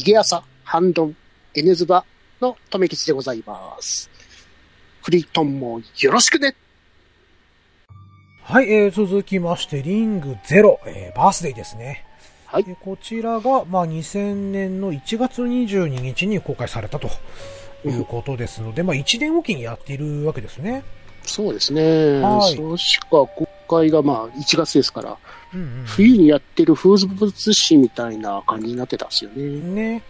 逃げ朝、半ドン、エネズバの留吉でございます。クリトンもよろしくねはい、えー、続きまして、リングゼロ、えー、バースデーですね。はい。でこちらが、まあ、2000年の1月22日に公開されたということですので、まあ、1年おきにやっているわけですね。そうですね。はい確か公開がまあ1月ですから、うんうん冬にやってる風物詩みたいな感じになってたんですよね。ね。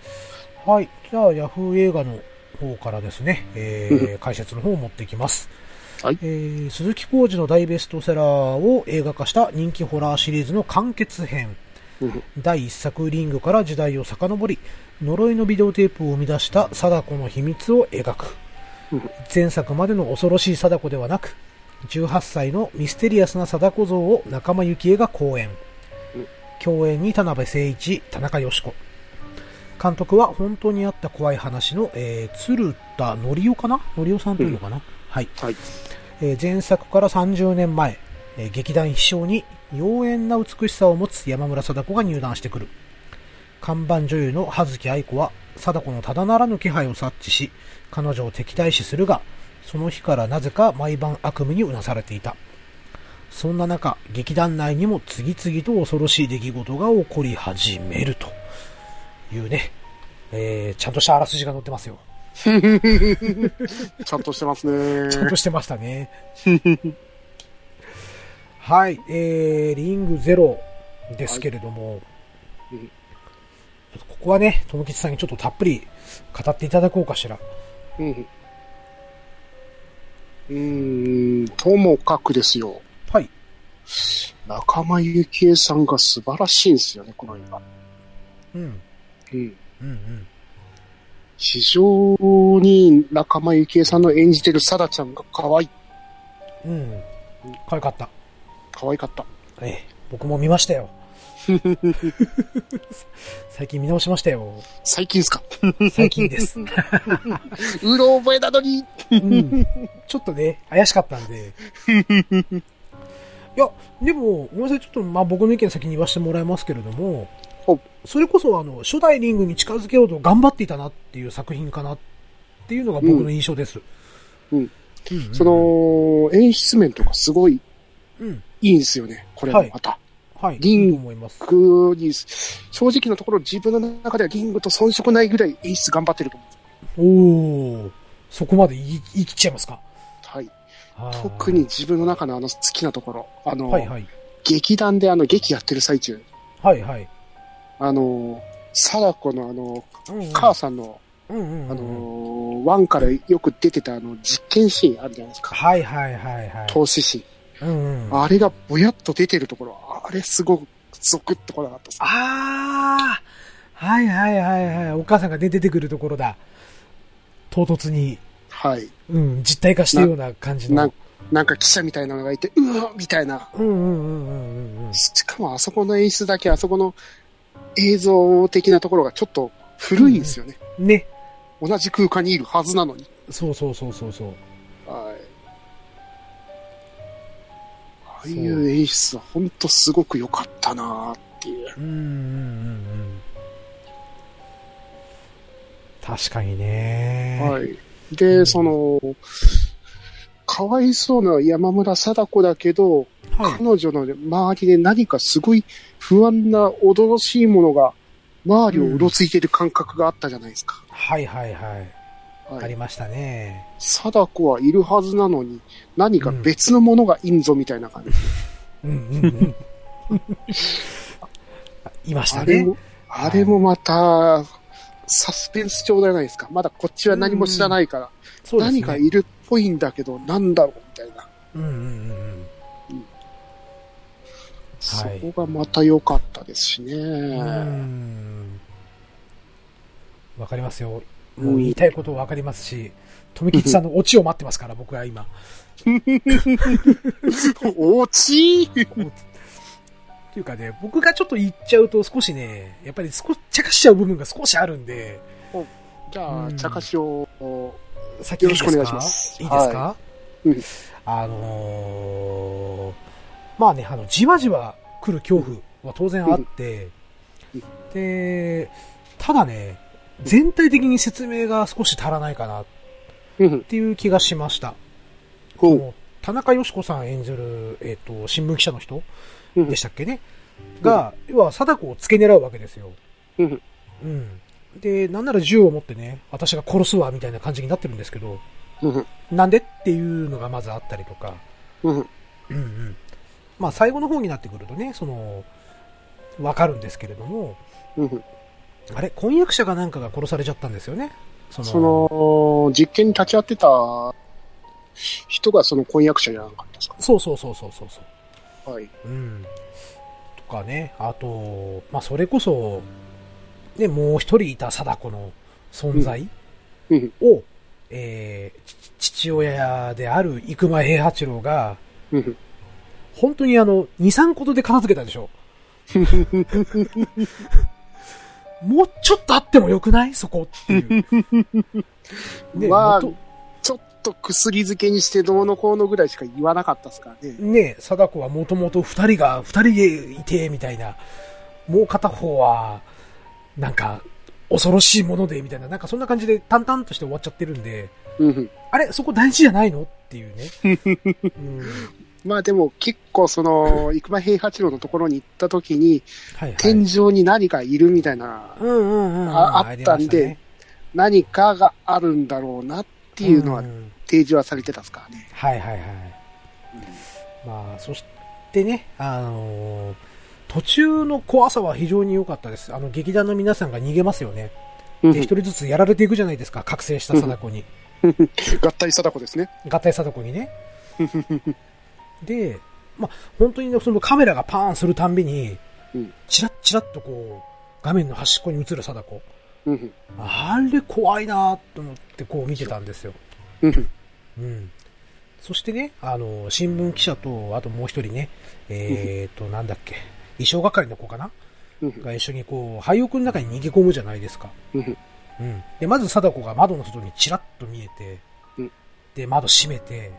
はい。じゃあ、ヤフー映画の方からですね、えー、解説の方を持ってきます。はいえー、鈴木浩二の大ベストセラーを映画化した人気ホラーシリーズの完結編。うん第一作リングから時代を遡り、呪いのビデオテープを生み出した貞子の秘密を描くうん。前作までの恐ろしい貞子ではなく、18歳のミステリアスな貞子像を仲間由紀恵が講演うん。共演に田辺誠一、田中義子。監督は本当にあった怖い話の、えー、鶴田のりおかな？のりおさんというのかな、はい。はい。えー前作から30年前、えー劇団秘書に妖艶な美しさを持つ山村貞子が入団してくる。看板女優の葉月愛子は貞子のただならぬ気配を察知し、彼女を敵対視するが、その日からなぜか毎晩悪夢にうなされていた。そんな中、劇団内にも次々と恐ろしい出来事が起こり始めるというね、えー、ちゃんとしたあらすじが載ってますよ。ちゃんとしてますね。ちゃんとしてましたね。はい、えー、リングゼロですけれども、うんここはね、友吉さんにちょっとたっぷり語っていただこうかしら。うん。うーん、ともかくですよ。はい。仲間由紀恵さんが素晴らしいんですよね、この映画。うん。うん。うんうん。非常に仲間由紀恵さんの演じてるサラちゃんが可愛い。うん。可愛かった。可愛かった。ええ、僕も見ましたよ。最近見直しましたよ。最近ですか？最近です。うろ覚えなのに。うん。ちょっとね、怪しかったんで。いや、でも、ごめんなさい、ちょっと、まあ僕の意見先に言わせてもらいますけれどもお、それこそあの、初代リングに近づけようと頑張っていたなっていう作品かなっていうのが僕の印象です。うん。うんうんそ、の、演出面とかすごいうん。いいんですよね、これもまた。はい。リングいいと思います。僕に、正直なところ自分の中ではリングと遜色ないぐらい演出頑張ってると思う。おー、そこまで言い言い切っちゃいますか？はい。特に。自分の中のあの好きなところ。あの、はいはい。劇団であの劇やってる最中。はいはい。あの、貞子のあの、うんうん母さんの、うんうんうんあの、ワンからよく出てたあの実験シーンあるじゃないですか。はいはいはいはい。投資シうんうん。あれがぼやっと出てるところ、あれすごくゾクッとこなかったです。あーはいはいはいはい。お母さんがね、出てくるところだ。唐突に、はい。うん、実体化したような感じの。ななんか記者みたいなのがいて、うわみたいな。うんうんうんうんうんしかもあそこの演出だけ、あそこの映像的なところがちょっと古いんですよね。うん。ね。同じ空間にいるはずなのに。そうそうそうそうそう。ああいう演出は本当すごく良かったなっていう。うんうんうんうん。確かにね。はい。で、その、かわいそうな山村貞子だけど、はい。彼女の周りで何かすごい不安な驚々しいものが周りをうろついてる感覚があったじゃないですか。はいはいはい。はい。ありましたね。貞子はいるはずなのに、何か別のものがいんぞみたいな感じ。うんうんうん。いましたね。あれも、あれもまた、サスペンス調じゃないですか。まだこっちは何も知らないから、そうですね。何かいるっぽいんだけど、なんだろうみたいな。うんうんうんうん。そはいこがまた良かったですしね。うーんわかりますよ。もう言いたいことわかりますし、富吉さんのオチを待ってますから、僕は今。おちーっていうかね、僕がちょっと言っちゃうと少しね、やっぱり少し、茶化しちゃう部分が少しあるんで、じゃあ、うん。茶化しを、先よろしくお願いします。いいですか、はうん。あのーまあね、あの、じわじわ来る恐怖は当然あって、うん。で、ただね、全体的に説明が少し足らないかなっうん。ていう気がしました。ほう。もう田中よし子さん演じる、えっ、と、新聞記者の人うんでしたっけね？が、要は貞子を付け狙うわけですよ。うん。うん。で、なんなら銃を持ってね、私が殺すわ、みたいな感じになってるんですけど、うん。なんでっていうのがまずあったりとか、うん。うんうん。まあ最後の方になってくるとね、その、わかるんですけれども、うん。あれ婚約者がなんかが殺されちゃったんですよね？その、その、実験に立ち会ってた人がその婚約者じゃなかったですか？そうそうそうそうそうそう。はい。うん。とかね、あと、まあそれこそ、ね、もう一人いた貞子の存在うん。を、えーち父親である生間平八郎が、うん。本当にあの、2、3ことで片付けたでしょ？もうちょっとあってもよくない？そこっていう。ねまあ元、ちょっと薬漬けにしてどうのこうのぐらいしか言わなかったですからね。ね貞子はもともと二人が、二人でいて、みたいな。もう片方は、なんか、恐ろしいもので、みたいな。なんかそんな感じで淡々として終わっちゃってるんで、うん。あれそこ大事じゃないの？っていうね。うん、まあでも結構その、生間平八郎のところに行った時に、はいはい。天井に何かいるみたいな、うんうんうんうん。ああったんでりまし何かがあるんだろうなっていうのは提示はされてたんですからね。はいはいはい。まあ、そしてね、あのー途中の怖さは非常に良かったです。あの、劇団の皆さんが逃げますよね。うんで、一人ずつやられていくじゃないですか、覚醒した貞子に。合体貞子ですね。合体貞子にね。で、まあ、本当にねそのカメラがパーンするたんびにうん、チラッチラッとこう、画面の端っこに映る貞子。うん。あれ怖いなと思ってこう見てたんですよ。うん。うん。そしてね、あの、新聞記者と、あともう一人ね、えーと、なんだっけ、衣装係の子かな？うん。が一緒にこう、廃屋の中に逃げ込むじゃないですか。うん。うん。で、まず貞子が窓の外にチラッと見えて、うんで、窓閉めてうん、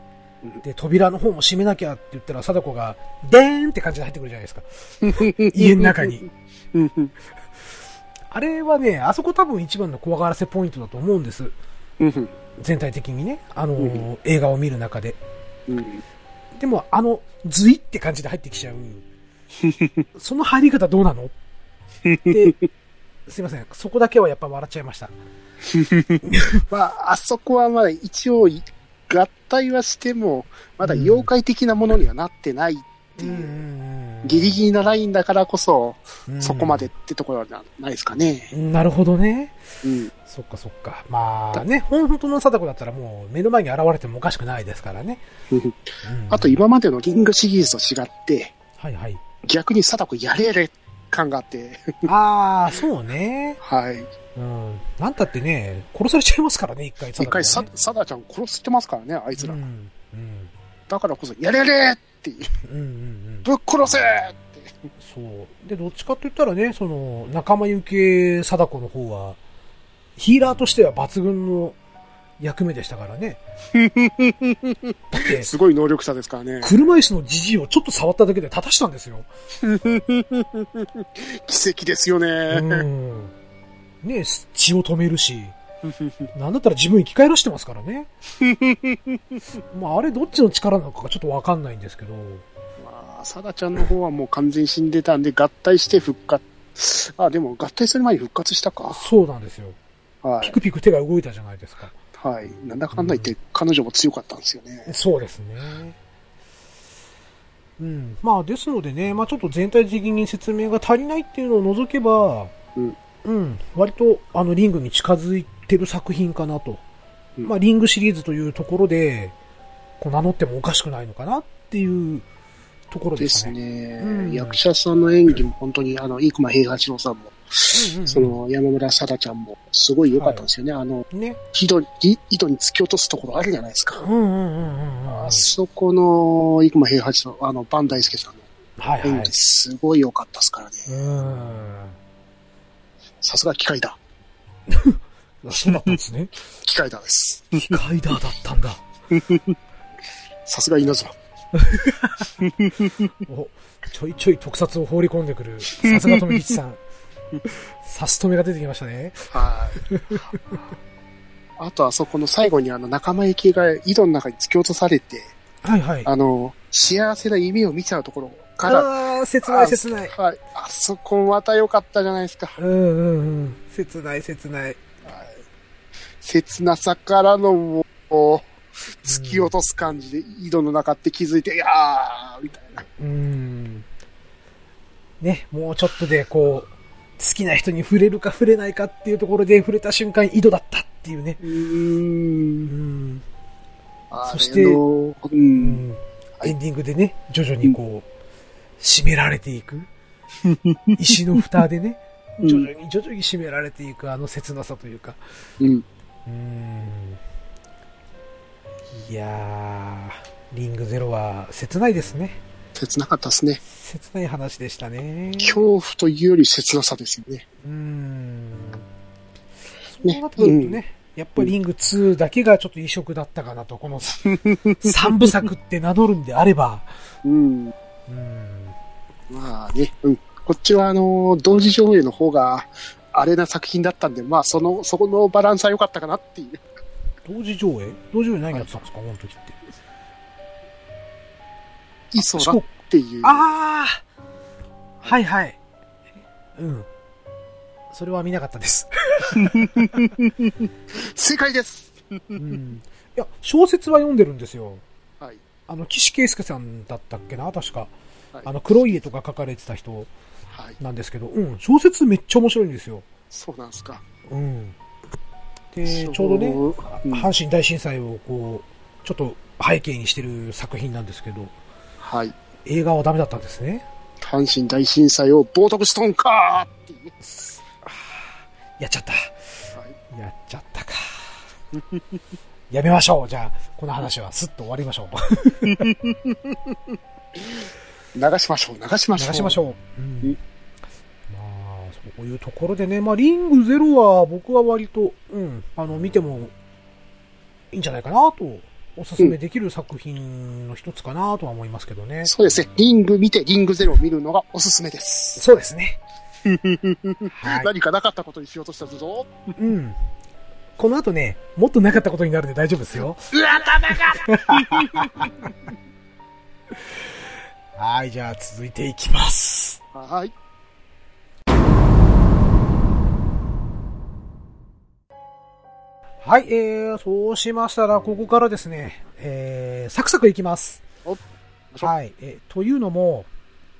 で、扉の方も閉めなきゃって言ったら、貞子が、でーんって感じで入ってくるじゃないですか。家の中に。うん。あれはね、あそこ多分一番の怖がらせポイントだと思うんです。うん。全体的にね。あの、うん映画を見る中で。うん。でも、あの、ズイって感じで入ってきちゃう。その入り方どうなの？って、すいません。そこだけはやっぱ笑っちゃいました。まあ、あそこはまあ一応、合体はしても、まだ妖怪的なものにはなってないっていう、ギリギリなラインだからこそ、そこまでってところはないですかね。うん。なるほどね。うん。そっかそっか。まあね、本当の貞子だったらもう目の前に現れてもおかしくないですからね。うんあと今までのリングシリーズと違って、はいはい。逆に貞子やれやれ感があって、ああ、そうね。はい。うん。なんたってね、殺されちゃいますからね、一回一回さ貞子がね、貞ちゃん殺してますからね、あいつら。うん。うん。だからこそ、やれやれっていう、うんうんうん。ぶっ殺せって。そう。で、どっちかって言ったらね、その、仲間由紀貞子の方は、ヒーラーとしては抜群の役目でしたからね。だって、すごい能力者ですからね。車椅子のじじいをちょっと触っただけで立たしたんですよ。奇跡ですよね。うん。ね血を止めるし、なんだったら自分生き返らしてますからね。まあ、あれどっちの力なのかがちょっとわかんないんですけど。まあ、サダちゃんの方はもう完全に死んでたんで、合体して復活。あ、でも合体する前に復活したか。そうなんですよ。はい。ピクピク手が動いたじゃないですか。はい。なんだかんだ言って、彼女も強かったんですよね。そうですね。うん。まあ、ですのでね、まあちょっと全体的に説明が足りないっていうのを除けば、うん。うん、割と、あの、リングに近づいてる作品かなと。うんまあ、リングシリーズというところで、こう名乗ってもおかしくないのかなっていうところでですすね。ね。うん役者さんの演技も本当に、あの、生間平八郎さんも、うんうんうんその、山村貞ちゃんも、すごい良かったんですよね。あの、ね。井戸に、井戸に突き落とすところあるじゃないですか。うんうんうんうんうん。あそこの、生間平八郎、あの、バン大輔さんのはいはい演技、。すごい良かったですからね。うん。さすが機械だ。そうだったんですね。機械だです。機械だだったんだ。さすが稲妻。おちょいちょい特撮を放り込んでくる、さすが富吉さん。差し止めが出てきましたね。はい。あとあそこの最後にあの仲間行きが井戸の中に突き落とされて、はいはい。あの、幸せな夢を見ちゃうところから、ああ、切ない切ない。はい。あそこまた良かったじゃないですか。うんうんうん。切ない切ない。切なさからのもう、突き落とす感じで井戸の中って気づいて、いやーみたいな。うん。ね、もうちょっとでこう、好きな人に触れるか触れないかっていうところで触れた瞬間井戸だったっていうね。うー。うんそしてう。うんん。はいエンディングでね、徐々にこう、締められていく。石の蓋でね、うん徐々に徐々に締められていくあの切なさというか。うん。うん。いやー、リングゼロは切ないですね。切なかったですね。切ない話でしたね。恐怖というより切なさですよね。うーん。そうねなってくるとね、やっぱりリング2だけがちょっと異色だったかなと、この 3部作って名乗るんであれば。うん。うん。まあね、うん。こっちはあの、同時上映の方が、あれな作品だったんで、まあその、そこのバランスは良かったかなっていう。同時上映？同時上映何やってたんですか、この時って。イソラっていう。ああはいはい。うん。それは見なかった です。正解ですうん。いや、小説は読んでるんですよ。はい。あの、岸圭介さんだったっけな？確か。はいあの、黒い絵とか書かれてた人はい。なんですけど、うん、小説めっちゃ面白いんですよ。そうなんですか。うん。で、ちょうどね、うん阪神大震災をこう、ちょっと背景にしてる作品なんですけど、はい。映画はダメだったんですね。阪神大震災を冒涜しとんかーっていう。やっちゃった。はい。やっちゃったか。やめましょう。じゃあ、この話はスッと終わりましょう。流しましょう、流しましょう。流しましょう。ううんん。まあ、そういうところでね、まあ、リングゼロは僕は割と、うん、あの、見てもいいんじゃないかなと、おすすめできる作品の一つかなとは思いますけどね。そうですね。リング見て、リングゼロを見るのがおすすめです。そうですね。はい。何かなかったことにしようとしたぞ。うん。この後ね、もっとなかったことになるんで大丈夫ですよ。うわ、頭が はい、じゃあ続いていきます。はい。はい、えー、そうしましたら、ここからですね、えー、サクサクいきます。おはい、えーというのも、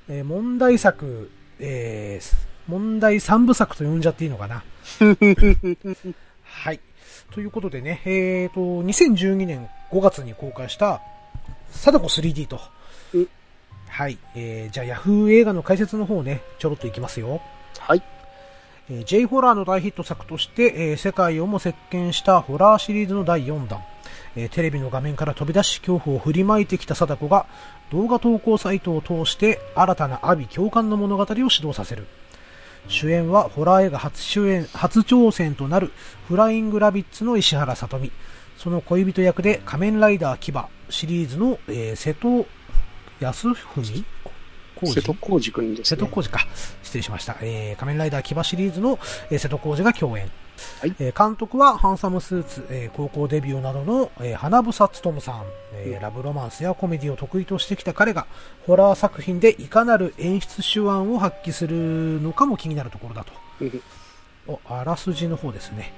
えー問題作、えー、問題三部作と呼んじゃっていいのかな。はい。ということでね、えーと、2012年5月に公開した、貞子 3D とうん。はい。えー、じゃあ、ヤフー映画の解説の方ね、ちょろっといきますよ。はい。えー J ホラーの大ヒット作として、えー世界をも席巻したホラーシリーズの第4弾、えーテレビの画面から飛び出し恐怖を振りまいてきた貞子が動画投稿サイトを通して新たな阿鼻共感の物語を始動させる主演はホラー映画初主演初挑戦となるフライングラビッツの石原さとみその恋人役で仮面ライダー牙シリーズの、えー瀬戸康文？瀬戸康史くんですね。瀬戸康史か。失礼しました。えー、仮面ライダー騎シリーズの、えー瀬戸康史が共演。はいえー監督はハンサムスーツ、えー高校デビューなどの、えー花房勉さん、えーラブロマンスやコメディを得意としてきた彼が、ホラー作品でいかなる演出手腕を発揮するのかも気になるところだと。あらすじの方ですね。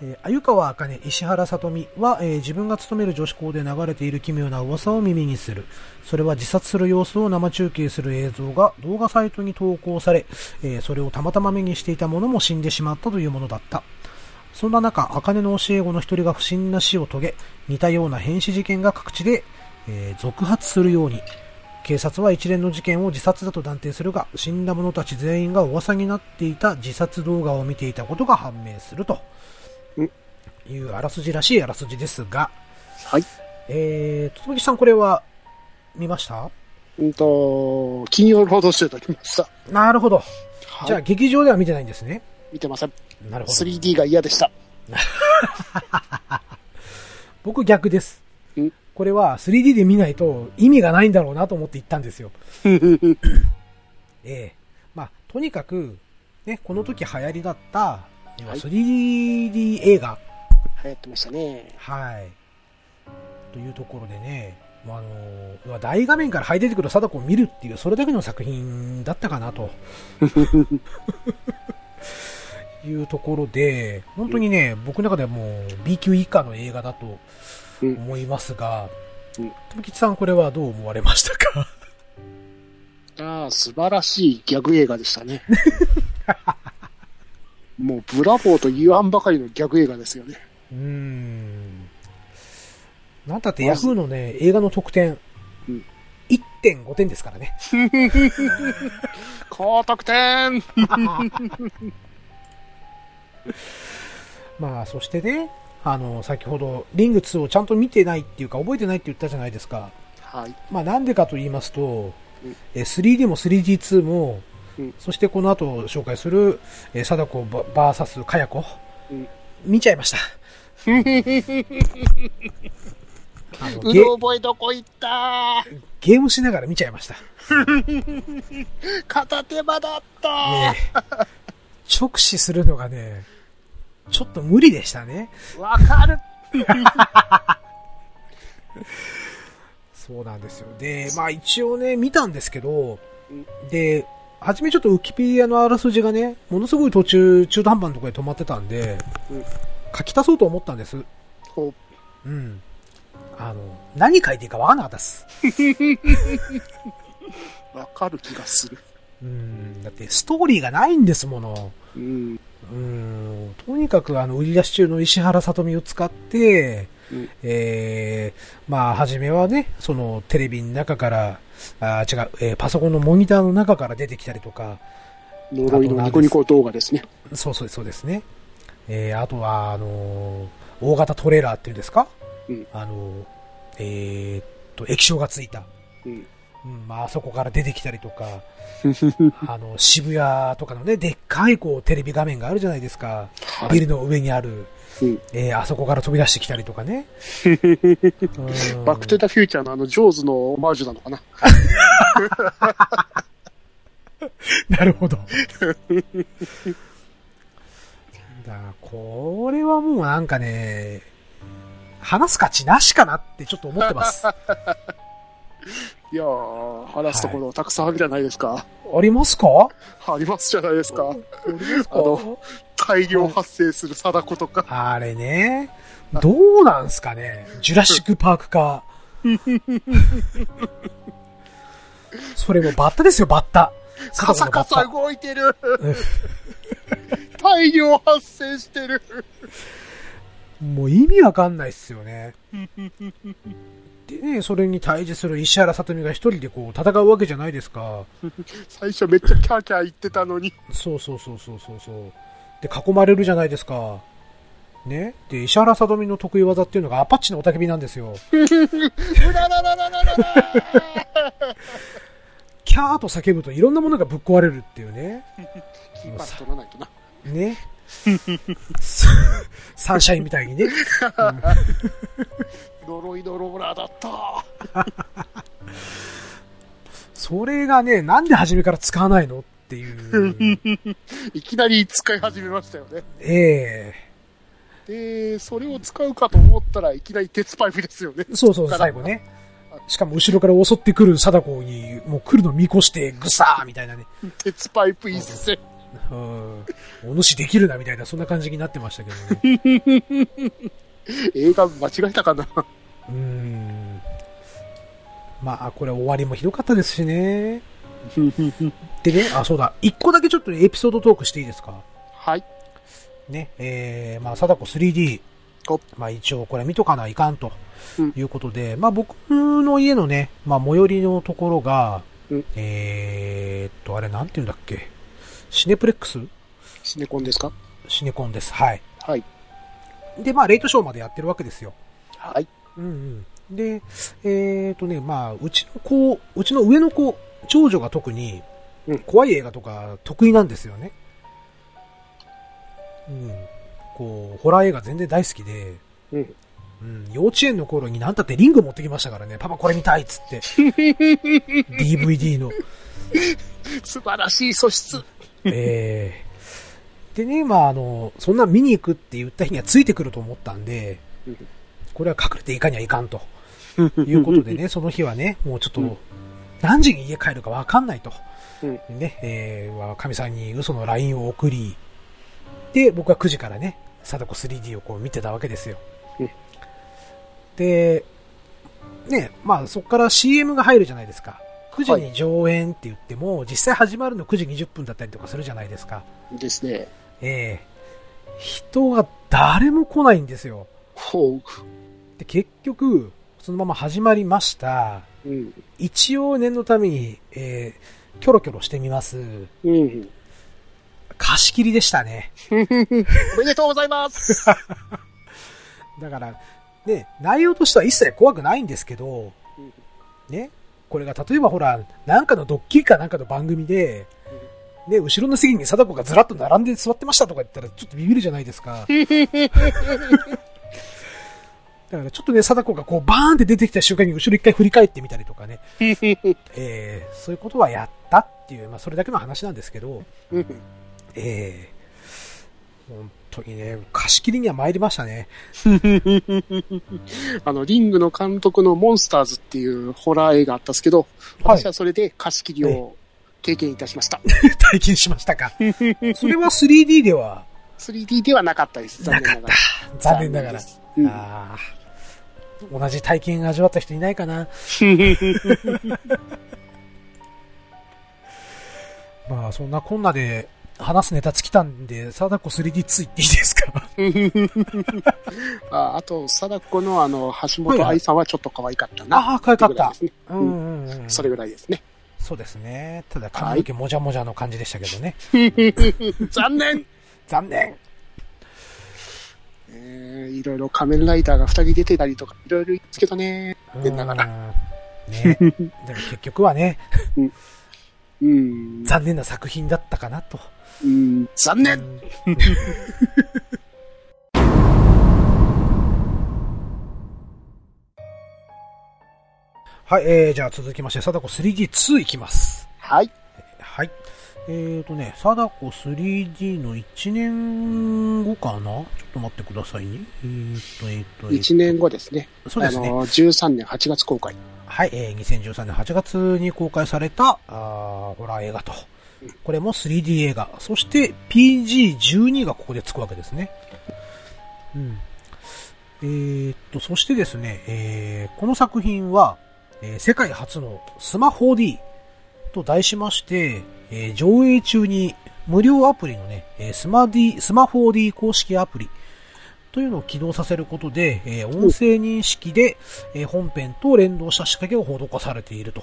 え、鮎川茜、石原さとみは、えー自分が勤める女子校で流れている奇妙な噂を耳にする。それは自殺する様子を生中継する映像が動画サイトに投稿され、えーそれをたまたま目にしていた者も死んでしまったというものだった。そんな中、茜の教え子の一人が不審な死を遂げ、似たような変死事件が各地で、えー続発するように。警察は一連の事件を自殺だと断定するが、死んだ者たち全員が噂になっていた自殺動画を見ていたことが判明するというあらすじらしいあらすじですが、はい。えー、つむぎさんこれは見ました？うんと、金曜ロードショーときました。なるほど。はい。じゃあ劇場では見てないんですね。見てません。なるほど。3D が嫌でした。僕逆ですん。これは 3D で見ないと意味がないんだろうなと思って行ったんですよ。ええまあ、とにかく、ね、この時流行りだった、要ははい 3D 映画、流行ってましたね。はい。というところでね、まあ、あの、大画面から這い出てくる貞子を見るっていう、それだけの作品だったかなと。いうところで、本当にね、僕の中ではもう B 級以下の映画だとうん。思いますが、うん富吉さんこれはどう思われましたか？ああ、素晴らしいギャグ映画でしたね。もう、ブラボーと言わんばかりのギャグ映画ですよね。うーん。なんたってヤフーのね、映画の得点、うん1.5点ですからね。高得点 まあ、そしてね、あの、先ほど、リング2をちゃんと見てないっていうか、覚えてないって言ったじゃないですか。はい。まあ、なんでかと言いますとうん、え 3D も 3D2 も、うんそしてこの後紹介する、えー、貞子バ VS かや子、うん見ちゃいました。うゲろ覚えどこ行った？ゲームしながら見ちゃいました。片手間だった、ねえ直視するのがね、ちょっと無理でしたね。わかるそうなんですよ。で、まあ一応ね、見たんですけどうん、で、はじめちょっとウィキペディアのあらすじがね、ものすごい途中、中途半端のところで止まってたんで、うん書き足そうと思ったんです。ほうん。あの、何書いていいかわかんなかったです。わかる気がする。うん。だってストーリーがないんですもの。うん。うん。とにかくあの、売り出し中の石原さとみを使って、うんえー、まあ、はじめはね、その、テレビの中から、あー違う、えーパソコンのモニターの中から出てきたりとか、呪いのニコニコ動画ですね。そうそうそうですね。えー、あとは、あのー大型トレーラーっていうんですか？うんあのーえーっと、液晶がついた。うん。うん、まあ、あそこから出てきたりとか、あの、渋谷とかのね、でっかいこう、テレビ画面があるじゃないですか。はいビルの上にある。うん。えーあそこから飛び出してきたりとかね。うんバックトゥザフューチャーのあの、ジョーズのオマージュなのかな。なるほど。これはもうなんかね、話す価値なしかなってちょっと思ってます。あ いやー、話すところたくさんあるじゃないですか。りますか？ありますじゃないですか。あの大量発生する貞子とか。あれね、どうなんすかね？ジュラシックパークか。それもバッタですよ、バッタ。カサカサ動いてる。大量発生してる。タもう意味わかんないっすよね。でね、それに対峙する石原さとみが一人でこう戦うわけじゃないですか。最初めっちゃキャーキャー言ってたのに。そうそうそうそうそうそう。で、囲まれるじゃないですか。ね？で、石原さとみの得意技っていうのがアパッチのおたけびなんですよ。うらららららららキャーと叫ぶといろんなものがぶっ壊れるっていうね。キーパー取らないとな。ね。サンシャインみたいにね。呪いのローラーだった。それがね、なんで初めから使わないのっていう。いきなり使い始めましたよね。えで、それを使うかと思ったらいきなり鉄パイプですよね。えそうそう、最後ね。しかも後ろから襲ってくる貞子に、もう来るの見越して、ぐさーみたいなね。鉄パイプ一戦。うん。お主できるな、みたいな、そんな感じになってましたけどね。映画間違えたかな？うーん。まあ、これ終わりもひどかったですしね。でね、あ、そうだ。一個だけちょっとエピソードトークしていいですか？はい。ね、えー、まあ、貞子 3D。おまあ、一応これ見とかないかんとうんいうことで、まあ、僕の家のね、まあ、最寄りのところが、うんえーっと、あれなんて言うんだっけ？シネプレックス？シネコンですか？シネコンです。はい。はい。で、まあ、レイトショーまでやってるわけですよ。はい。うんうん。で、えーとね、まあ、うちの子、うちの上の子、長女が特にうん、怖い映画とか得意なんですよね。うん。こう、ホラー映画全然大好きで、うん。うん、幼稚園の頃になんたってリング持ってきましたからね、パパこれ見たいっつって。DVD の。素晴らしい素質。えでね、まああの、そんな見に行くって言った日にはついてくると思ったんで、これは隠れていかにはいかんと。いうことでね、その日はね、もうちょっと、何時に家帰るかわかんないと。うんね、えー、かみさんに嘘の LINE を送り、で、僕は9時からね、貞子 3D をこう見てたわけですよ。うんで、ね、まあそこから CM が入るじゃないですか。9時に上演って言っても、実際始まるの9時20分だったりとかするじゃないですか。ですね。ええ人が誰も来ないんですよ。ほう。で、結局、そのまま始まりました。うん。一応念のために、えーキョロキョロしてみます。うん。貸し切りでしたね。おめでとうございます。だから、ね、内容としては一切怖くないんですけど、ね、これが例えばほら、なんかのドッキリかなんかの番組で、ね、後ろの席に貞子がずらっと並んで座ってましたとか言ったらちょっとビビるじゃないですか。だからちょっとね、貞子がこうバーンって出てきた瞬間に後ろ一回振り返ってみたりとかね、えーそういうことはやったっていう、まあそれだけの話なんですけど、えー本当にね、貸し切りには参りましたね。あの、リングの監督のモンスターズっていうホラー映画あったんですけど、はい私はそれで貸し切りを経験いたしました。体験しましたか。それは 3D では？3D ではなかったです。残念ながら。。残念ながら。うんあー同じ体験味わった人いないかな。まあ、そんなこんなで話すネタ尽きたんで、貞子 3D2 行っていいですか？ああと、貞子のあの、橋本愛さんはちょっっと可愛かったな。ああ、可愛かった。っていうんうんうん。それぐらいですね。そうですね。ただ髪の毛もじゃもじゃの感じでしたけどね。残念残念えー、いろいろ仮面ライダーが二人出てたりとか、いろいろ言うんですけどね。残念ながらうんね。でも結局はね、うん。残念な作品だったかなと。うん、残念はい、えー、じゃあ続きまして、貞子 3D2 いきます。はい。はい。えーとね、貞子 3D の1年後かな？ちょっと待ってくださいね。えーと、えーと、えーと1年後ですね。そうですねあの、13年8月公開。はい、えー、2013年8月に公開された、あーホラー映画と。これも 3D 映画。そして PG12 がここでつくわけですね。うん。えーっと、そしてですね、えーこの作品は、えー世界初のスマホ 4D と題しまして、えー上映中に無料アプリのね、えースマ D、スマホ 4D 公式アプリというのを起動させることで、えー音声認識で、えー本編と連動した仕掛けを施されていると。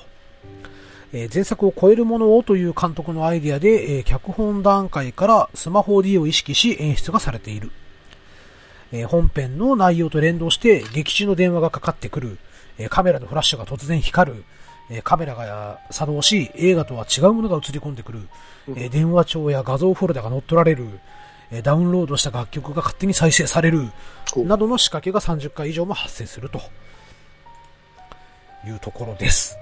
えー前作を超えるものをという監督のアイデアで、えー脚本段階からスマホ D を意識し演出がされている。えー本編の内容と連動して劇中の電話がかかってくる。えカメラのフラッシュが突然光る。えーカメラが作動し映画とは違うものが映り込んでくる。えー電話帳や画像フォルダが乗っ取られる。えーダウンロードした楽曲が勝手に再生される。おなどの仕掛けが30回以上も発生するというところです。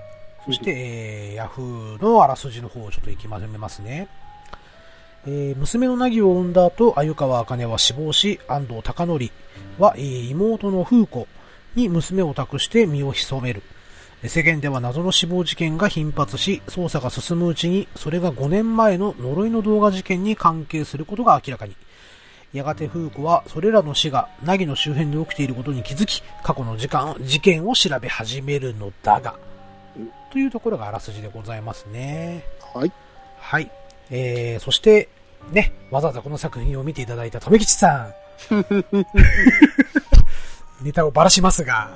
そして、えー、ヤフーのあらすじの方をちょっと行きまめますね。えー娘の凪を産んだ後、鮎川茜は死亡し、安藤隆則は、えー妹の風子に娘を託して身を潜める。えー世間では謎の死亡事件が頻発し、捜査が進むうちに、それが5年前の呪いの動画事件に関係することが明らかに。やがて風子はそれらの死が凪の周辺で起きていることに気づき、過去の時間、事件を調べ始めるのだが、というところがあらすじでございますね。はい。はい。えー、そして、ね、わざわざこの作品を見ていただいた留吉さん。ネタをばらしますが、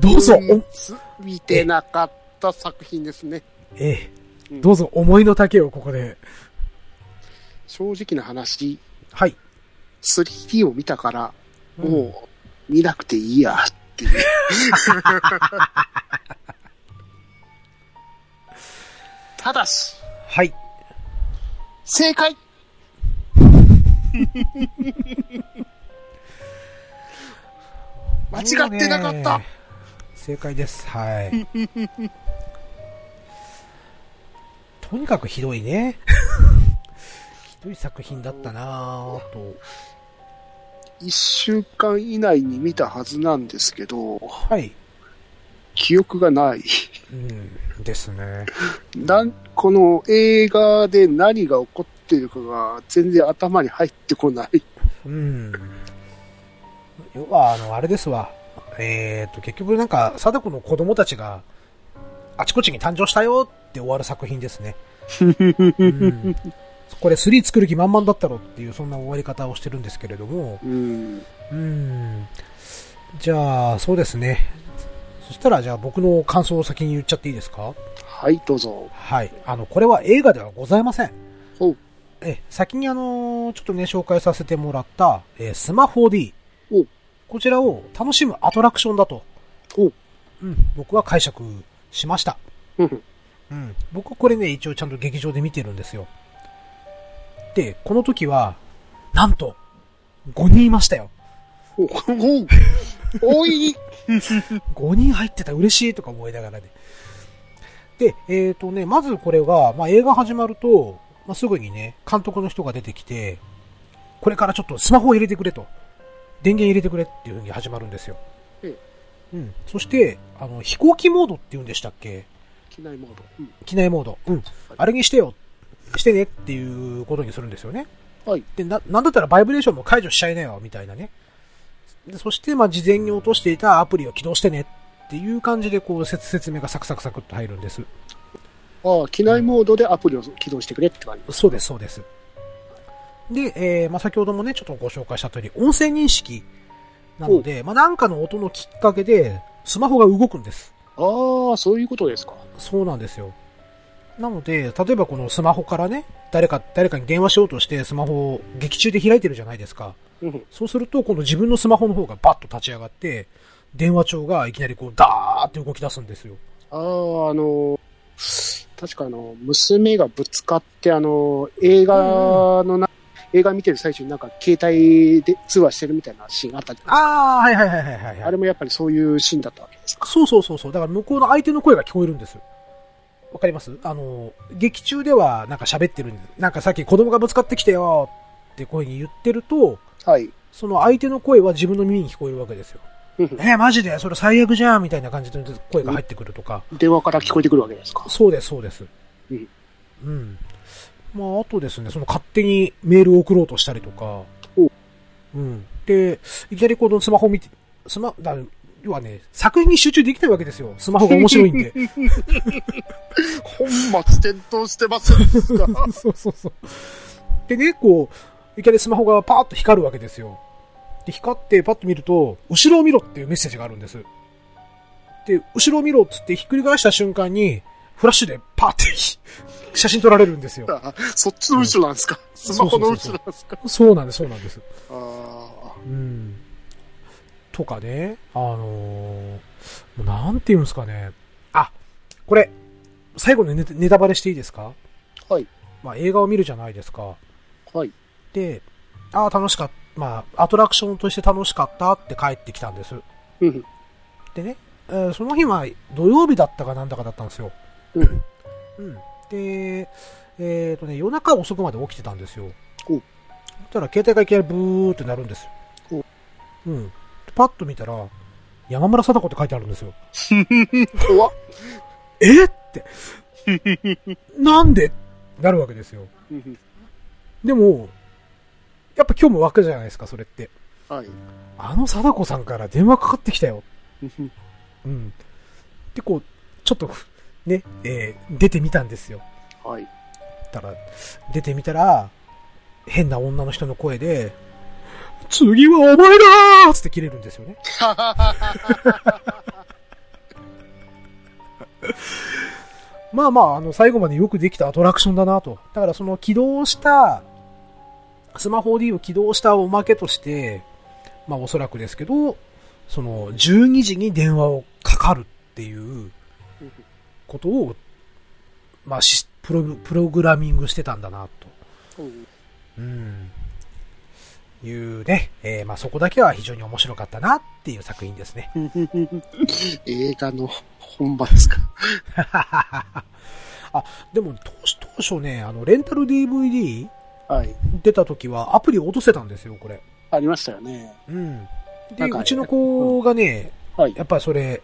どうぞ、お見てなかった作品ですね。えー、どうぞ思いの丈をここで。正直な話、はい。3D を見たから、うんもう見なくていいやっていう。ただし、はい。正解 間違ってなかった正解です。はい。とにかくひどいね。どい作品だったなぁと。一週間以内に見たはずなんですけど、はい。記憶がない。うん。ですね。なん、この映画で何が起こってるかが全然頭に入ってこない。うん。要は、あの、あれですわ。えっ、と、結局なんか、貞子の子供たちが、あちこちに誕生したよって終わる作品ですね。うん、これ3作る気満々だったろっていう、そんな終わり方をしてるんですけれども、うん。うん。じゃあ、そうですね。そしたら、じゃあ僕の感想を先に言っちゃっていいですか？はい、どうぞ。はい。あの、これは映画ではございません。ほう。え、先にあのーちょっとね、紹介させてもらった、えースマ 4D。おこちらを楽しむアトラクションだと。おうん、僕は解釈しました。うん。うん。僕はこれね、一応ちゃんと劇場で見てるんですよ。で、この時は、なんと、5人いましたよ。お、お、おい、5人入ってた嬉しいとか思いながらね。で、えっ、とね、まずこれが、まあ、映画始まると、まあ、すぐにね、監督の人が出てきて、これからちょっとスマホを入れてくれと。電源入れてくれっていう風に始まるんですよ。えうん。そして、あの、飛行機モードって言うんでしたっけ？機内モード。うん。機内モード。うん。あれにしてよ。してねっていうことにするんですよね。はい。で、な、なんだったらバイブレーションも解除しちゃいなよ、みたいなね。で、そして、まあ、事前に落としていたアプリを起動してねっていう感じで、こう、説説明がサクサクサクっと入るんです。ああ、機内モードでアプリを起動してくれって感じ。そうです、そうです。で、えー、まあ、先ほどもね、ちょっとご紹介した通り、音声認識なので、まあ、なんかの音のきっかけで、スマホが動くんです。ああ、そういうことですか。そうなんですよ。なので、例えばこのスマホからね、誰か、誰かに電話しようとしてスマホを劇中で開いてるじゃないですか。うん。そうすると、今度自分のスマホの方がバッと立ち上がって、電話帳がいきなりこう、ダーって動き出すんですよ。ああ、あの、確かあの、娘がぶつかって、あの、映画のな、映画見てる最中になんか携帯で通話してるみたいなシーンあったじゃないああ、はいはいはいはいはい、あれもやっぱりそういうシーンだったわけですか？そうそうそうそう。だから向こうの相手の声が聞こえるんです。わかります？あの、劇中ではなんか喋ってるんで、なんかさっき子供がぶつかってきてよって声に言ってると、はい。その相手の声は自分の耳に聞こえるわけですよ。うんえーマジで？それ最悪じゃんみたいな感じで声が入ってくるとか。電話から聞こえてくるわけですか？そうです、そうです。うん。うん。まあ、あとですね、その勝手にメールを送ろうとしたりとかお。うん。で、いきなりこのスマホ見て、スマ、だ要はね、作品に集中できないわけですよ。スマホが面白いんで。本末転倒してますか そうそうそう。でね、こう、いきなりスマホがパーッと光るわけですよ。で、光ってパッと見ると、後ろを見ろっていうメッセージがあるんです。で、後ろを見ろっつってひっくり返した瞬間に、フラッシュでパーって写真撮られるんですよ。あそっちの後ろなんですか、スマホの後ろなんですか？そうなんです、そうなんです。あうん。とかね、あのーなんて言うんですかね。あ、これ、最後のネタネタバレしていいですか？あ。はい。まあ映画を見るじゃないですか。はい。で、ああ、楽しかった。まあ、アトラクションとして楽しかったって帰ってきたんです。うん。でね、えーその日は土曜日だったかなんだかだったんですよ。うん。うん。で、えっ、とね、夜中遅くまで起きてたんですよ。おそしたら携帯がいきなりブーってなるんですよ。うん。パッと見たら、山村貞子って書いてあるんですよ。怖っ。えって。なんで？なるわけですよ。うんでも、やっぱ今日も湧くじゃないですか、それって。はい。あの貞子さんから電話かかってきたよ。うん。で、こう、ちょっと、ね、えー出てみたんですよ。はい。たら、出てみたら、変な女の人の声で、次はお前だーっつって切れるんですよね。まあまあ、あの、最後までよくできたアトラクションだなと。だからその起動した、スマホ 4D を起動したおまけとして、まあおそらくですけど、その、12時に電話をかかるっていうことを、まあしプログ、プログラミングしてたんだなと。うん。いうね、えーまあそこだけは非常に面白かったなっていう作品ですね。映画の本末か。あ、でも当初当初ね、あの、レンタル DVD はい。出た時はアプリ落とせたんですよ、これ。ありましたよね。うん。で、うちの子がね、はい。やっぱりそれ、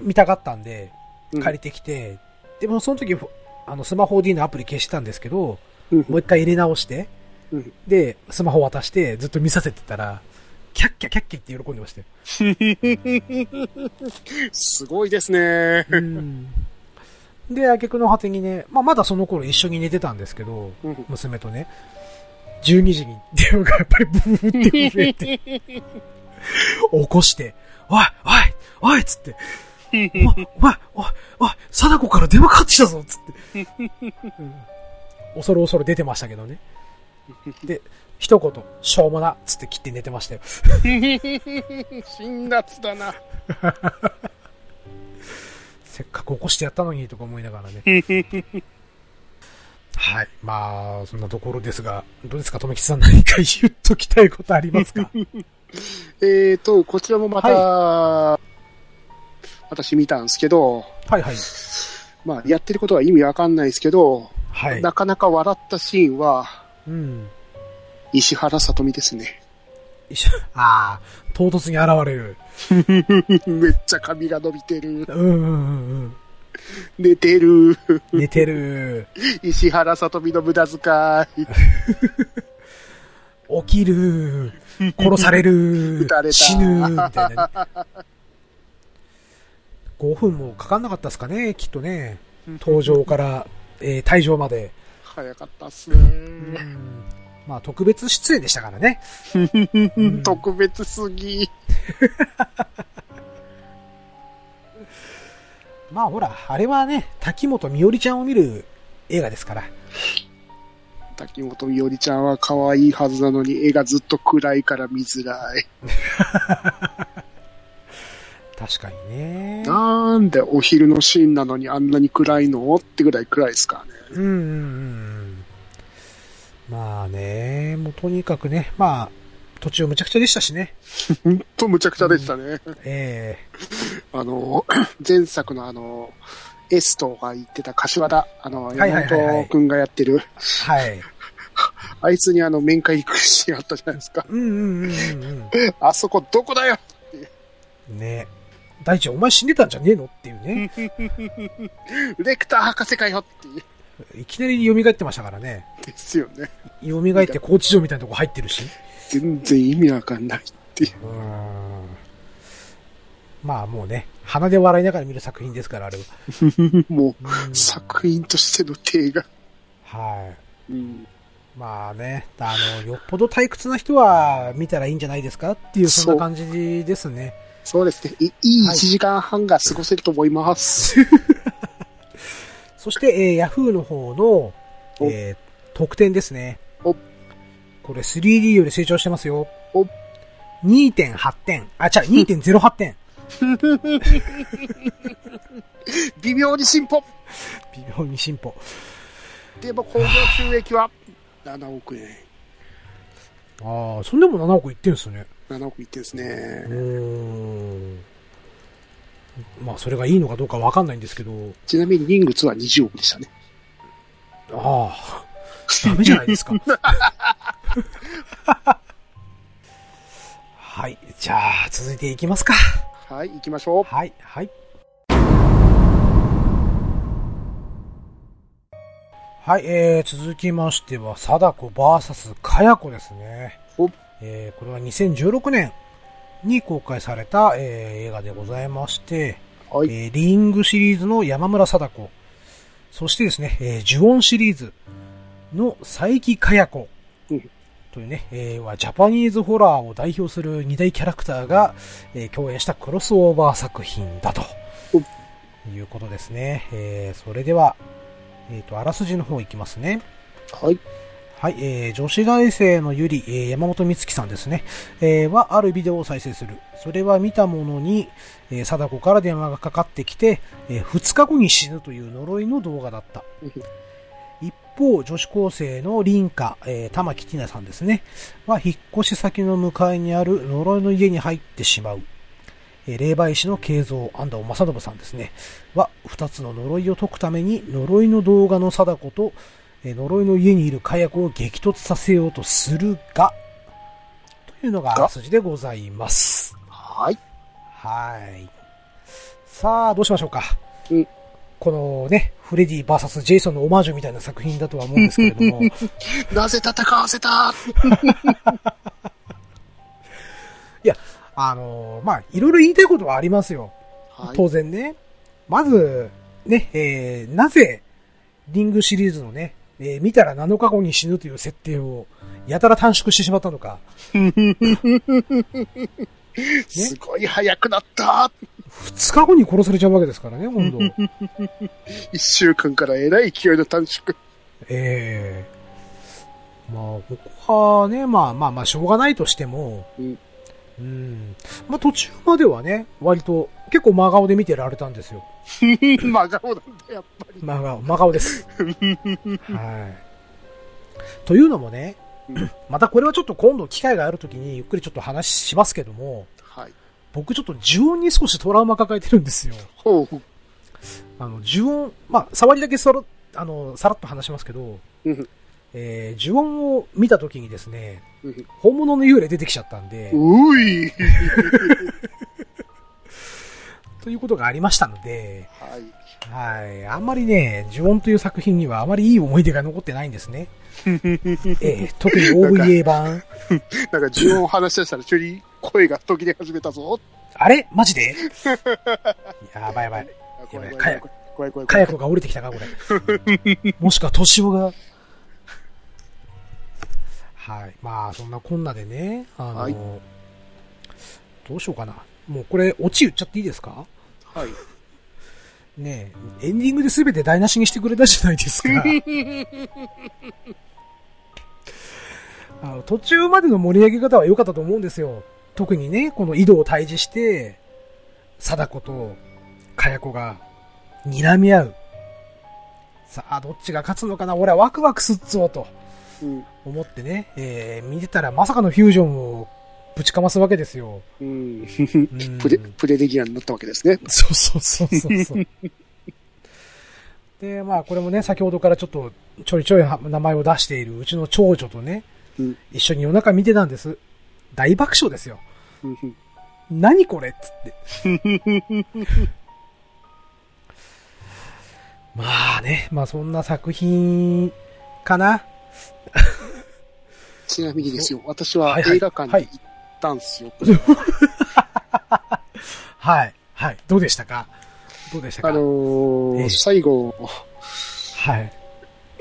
見たかったんで、うん借りてきて、でもその時、あの、スマホ D のアプリ消したんですけど、うんもう一回入れ直して、うんで、スマホ渡して、ずっと見させてたら、キャッキャキャッキャって喜んでましたよ。すごいですね。うん。で、挙句の果てにね、まあ、まだその頃一緒に寝てたんですけど、うん娘とね、12時に電話がやっぱりブーって震えて、起こして、おいおいおいっつって、おいおい、おい、貞子から電話かかってきたぞっつって、うん恐る恐る出てましたけどね。で、一言、しょうもな、っつって切って寝てましたよ。辛辣だな。せっかく起こしてやったのにとか思いながらね。はい。まあ、そんなところですが、どうですか、とめきちさん何か言っときたいことありますか？えーと、こちらもまた、私見たんですけど、はいはい。まあ、やってることは意味わかんないですけど、はい。なかなか笑ったシーンは、うん。石原さとみですね。一緒ああ、唐突に現れる。めっちゃ髪が伸びてる。うんうんうんうん。寝てる。寝てる。石原さとみの無駄遣い。起きる。殺される撃たれ。た死ぬ。みたいな、ね。5分もかかんなかったですかね、きっとね。登場から、えー退場まで。早かったっすうね。んまあ、特別出演でしたからね。ん特別すぎ。まあほら、あれはね、滝本美織ちゃんを見る映画ですから。滝本美織ちゃんは可愛いはずなのに、絵がずっと暗いから見づらい。確かにね。なんでお昼のシーンなのにあんなに暗いのってぐらい暗いですからね。うんうんうん。まあね、もうとにかくね、まあ、途中むちゃくちゃでしたしね。ほんとむちゃくちゃでしたね。えあの、前作のあの、エストが言ってた柏田、あの、いはいはいはい山本くんがやってる、えはい。あいつにあの、面会行くシーンあったじゃないですか。うんうんうんうん あそこどこだようん。ね大地お前死んでたんじゃねえの？っていうね。レクター博士かよっていう。いきなり蘇ってましたからね。ですよね。蘇って高知城みたいなとこ入ってるし。全然意味わかんないっていう。う。まあもうね、鼻で笑いながら見る作品ですから、あれは。もう作品としての手が。はい。うん。まあね、あの、よっぽど退屈な人は見たらいいんじゃないですかっていう、そんな感じですね。そうですね。いいい1はい時間半が過ごせると思います。そして、えー、Yahoo の方の、おえー、得点ですね。おこれ 3D より成長してますよ。お2.8点。あ、違う、2.08点。微妙に進歩。微妙に進歩。でも興行収益は？7億円。ああ、そんでも7億いってんすね。7億いってんですうね。ーん。まあ、それがいいのかどうかわかんないんですけど、ちなみにリング2は20億でしたね。ああ、ダメじゃないですか。はい。じゃあ、続いていきますか。はい、行きましょう。はい、はい。はい、えー、続きましては、貞子 VS かや子ですね。おえー、これは2016年に公開された、えー映画でございまして、はい。えーリングシリーズの山村貞子、そしてですね、えー呪音シリーズの佐伯かや子うんというね、えーはジャパニーズホラーを代表する二大キャラクターが、えー共演したクロスオーバー作品だということですね。えーそれでは、えっ、と、あらすじの方いきますね。はい。はい、えー、女子大生のゆり、えー山本美月さんですね、えーは、あるビデオを再生する。それは見たものに、えー、貞子から電話がかかってきて、えー2日後に死ぬという呪いの動画だった。一方、女子高生の凛花、えー玉木ティナさんですね、は、引っ越し先の向かいにある呪いの家に入ってしまう。えー霊媒師の慶三安藤正信さんですね、は、二つの呪いを解くために呪いの動画の貞子と、えー呪いの家にいる火薬を激突させようとするが、というのがあらすじでございます。はい。はい。さあ、どうしましょうか。うんこのね、フレディ VS ジェイソンのオマージュみたいな作品だとは思うんですけれども、なぜ戦わせた？いや、あのーまあ、いろいろ言いたいことはありますよ。はい。当然ね。まず、ね、えー、なぜ、リングシリーズのね、えー見たら7日後に死ぬという設定を、やたら短縮してしまったのか。すごい早くなった2日後に殺されちゃうわけですからね、今度。一週間からえらい勢いの短縮。ええまあ、ここはね、まあまあまあ、しょうがないとしても、うんうん。まあ途中まではね、割と、結構真顔で見てられたんですよ。真顔なんだ、やっぱり。真顔、真顔です。はい。というのもねうん、またこれはちょっと今度機会があるときにゆっくりちょっと話しますけども、はい。僕ちょっと呪音に少しトラウマ抱えてるんですよ。ほう。あの、呪音、まあ、触りだけそろ、あの、さらっと話しますけど、うんえー、呪音を見たときにですね、うん本物の幽霊出てきちゃったんで、うい。ということがありましたので、はい。はい。あんまりね、呪音という作品にはあまりいい思い出が残ってないんですね。えー特に OVA 版。なんか、呪音を話し出したら、急に声が途切れ始めたぞ。あれ？マジで？やばいやばい。やばい怖い怖い怖い怖いカヤコが降りてきたか、これ。もしくはトシオが。はい。まあ、そんなこんなでね、あの、はいどうしようかな。もうこれ、オチ言っちゃっていいですか？はい。ねえ、エンディングで全て台無しにしてくれたじゃないですか。あの途中までの盛り上げ方は良かったと思うんですよ。特にね、この井戸を退治して、貞子とかや子が睨み合う。さあ、どっちが勝つのかな？俺はワクワクすっぞとうん。思ってね、えー見てたらまさかのフュージョンをぶちかますわけですよ。うん。うんプレ、プレレギアになったわけですね。そうそうそうそうそう。で、まあこれもね、先ほどからちょっとちょいちょい名前を出しているうちの長女とね、うん。一緒に夜中見てたんです。大爆笑ですよ。うん何これっつって。まあね、まあそんな作品かな。ちなみにですよ、私は映画館に行ったんですよ。はい。はい。どうでしたか？どうでしたか？あのーええ最後、はい。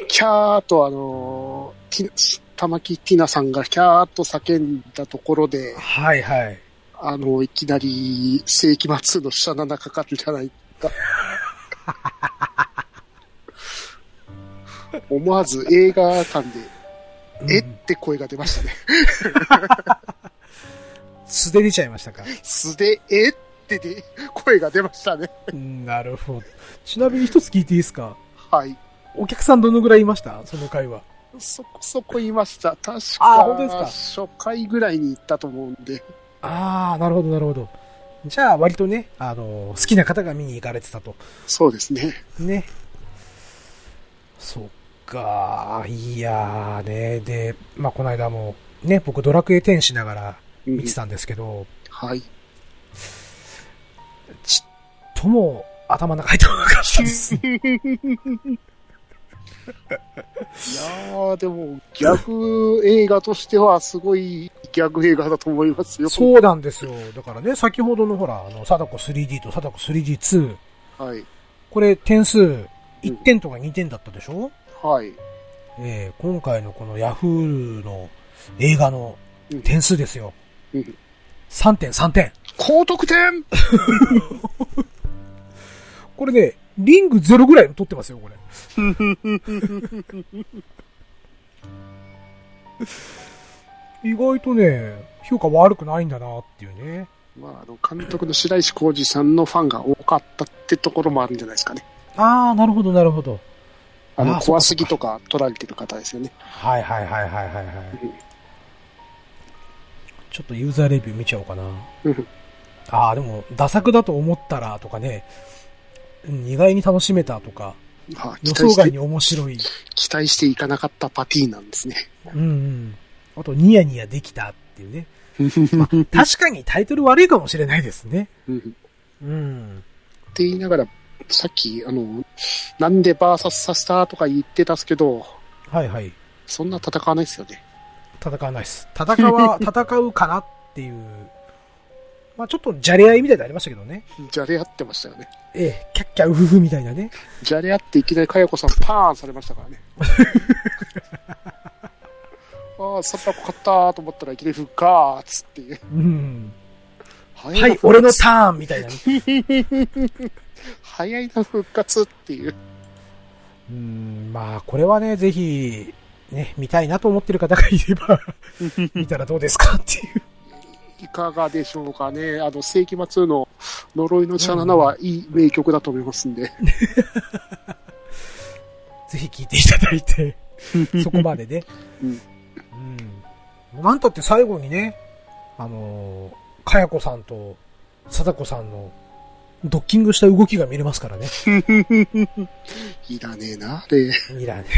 キャーとあのー、玉木ティナさんがキャーと叫んだところで、はいはい。あの、いきなり世紀末のシャナナかかるじゃないか。思わず映画館で、え？っうんて声が出ましたね。素で出ちゃいましたか素で、えってで、声が出ましたね。なるほど。ちなみに一つ聞いていいですか？はい。お客さんどのぐらいいました？その回は。そこそこ言いました。確か、あ本当です初回ぐらいに行ったと思うんで。ああ、なるほど、なるほど。じゃあ、割とね、あの、好きな方が見に行かれてたと。そうですね。ね。そっか、いやーね。で、まあ、この間も、ね、僕ドラクエ10しながらうん見てたんですけど、はい。ちっとも頭の中入ってこなかったです。いやー、でも、ギャグ映画としてはすごいギャグ映画だと思いますよ。そうなんですよ。だからね、先ほどのほら、あの、貞子 3D と貞子 3D2、はい。これ点数1点とか2点だったでしょ、はい。えー今回のこのヤフーの映画のうん点数ですよ。うん3点、3点。高得点 これね、リングゼロぐらいの取ってますよ、これ。意外とね、評価悪くないんだなっていうね。まあ、あの、監督の白石浩二さんのファンが多かったってところもあるんじゃないですかね。あー、なるほど、なるほど。あの、怖すぎとか撮られてる方ですよね。はいはいはいはいはいはいうん。ちょっとユーザーレビュー見ちゃおうかな。うんああ、でも、ダ作だと思ったらとかね、うん意外に楽しめたとか、まあ、予想外に面白い。期待していかなかったパティなんですね。うんうん。あと、ニヤニヤできたっていうね。確かにタイトル悪いかもしれないですね。うんうん。って言いながら、さっき、あの、なんでバーサスさせたとか言ってたっすけど、はいはい。そんな戦わないですよね。戦わないです。戦わ、戦うかなっていう。まあちょっとじゃれ合いみたいなのありましたけどね。じゃれ合ってましたよね。ええ、キャッキャウフフみたいなね。じゃれ合っていきなりかやこさんパーンされましたからね。ああ、サッタコ勝ったーと思ったらいきなり復活っていう。うん。早はい、俺のターンみたいなね。早いな復活っていう。うん、まあこれはね、ぜひ、ね、見たいなと思ってる方がいれば、見たらどうですかっていう。いかがでしょうかね。あの、世紀末の呪いの茶7はいい名曲だと思いますんで。ぜひ聞いていただいて、そこまでね。うんうん。なんたって最後にね、あのー、かやこさんと、貞子さんの、ドッキングした動きが見れますからね。いらねえな、あれ。いらね。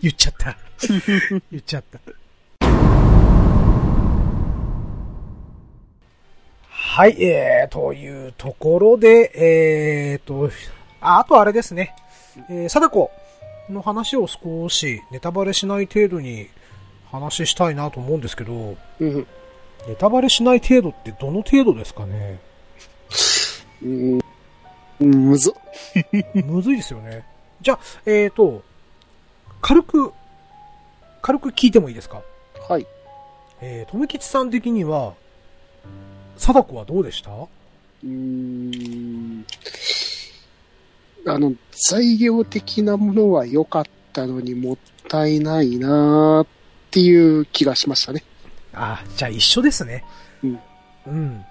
言っちゃった。言っちゃった。はい、えー、というところで、えーと、あ、あとあれですね。えー、貞子の話を少しネタバレしない程度に話したいなと思うんですけど、うん。ネタバレしない程度ってどの程度ですかね？うん。むずっ。むずいですよね。じゃあ、えーと、軽く、軽く聞いてもいいですか？はい。えー、とめきちさん的には、貞子はどうでした？うーん。あの、材料的なものは良かったのにもったいないなーっていう気がしましたね。あ、じゃあ一緒ですね。うん。うん。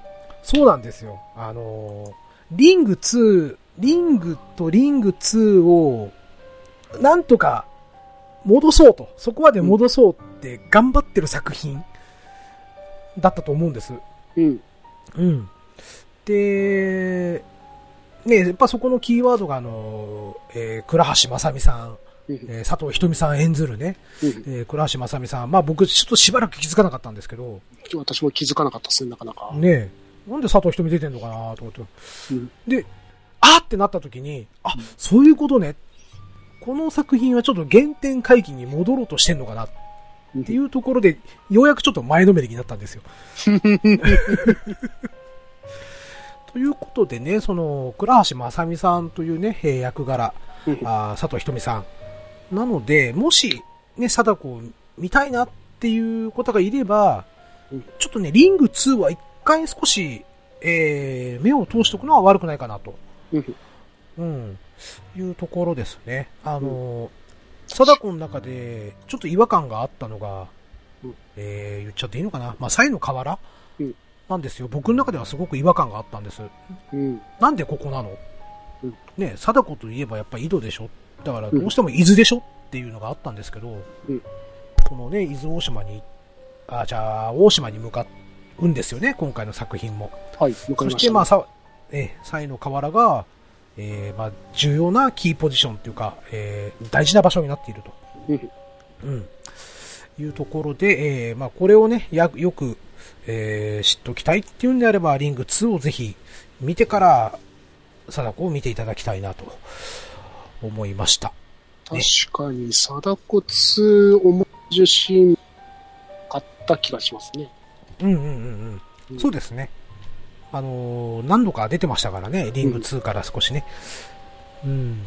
そうなんですよ。あのーリング2、リングとリング2を、なんとか戻そうと、そこまで戻そうって頑張ってる作品だったと思うんです。うん。うん。で、ね、やっぱそこのキーワードがあの、えー倉橋正美さん、うんえー佐藤ひとみさん演ずるね、うんえー倉橋正美さん。まあ僕ちょっとしばらく気づかなかったんですけど、私も気づかなかったですね、なかなか。ねえ、なんで佐藤ひとみ出てんのかなと思って。うんで、あーってなった時に、あ、そういうことね。この作品はちょっと原点回帰に戻ろうとしてんのかなっていうところで、ようやくちょっと前のめりになったんですよ。ということでね、その、倉橋正美さんというね、えー役柄、うんあー佐藤ひとみさん。なので、もし、ね、貞子を見たいなっていう方がいればうん、ちょっとね、リング2は一回少し、えー目を通しておくのは悪くないかなと。うんうん。いうところですね。あの、貞子の中で、ちょっと違和感があったのが、うんえー言っちゃっていいのかな？まあ、サイの河原、うんなんですよ。僕の中ではすごく違和感があったんです。うん。なんでここなの、うんね、貞子といえばやっぱ井戸でしょ？だからどうしても伊豆でしょっていうのがあったんですけど、うんそのね、伊豆大島に、あ、じゃあ、大島に向かうんですよね、今回の作品も。はい、わかそりまして、した。まあ、さ、えー、サイの河原が、えー、まあ、重要なキーポジションっていうか、えー、大事な場所になっていると。うんうん。いうところで、えー、まあ、これをね、や、よく、えー、知っておきたいっていうんであれば、リング2をぜひ見てから、貞子を見ていただきたいなと思いました。確かに、貞子2思い出シーンあった気がしますね。うんうんうんうん。そうですね。あのー何度か出てましたからね、リング2から少しね。うん。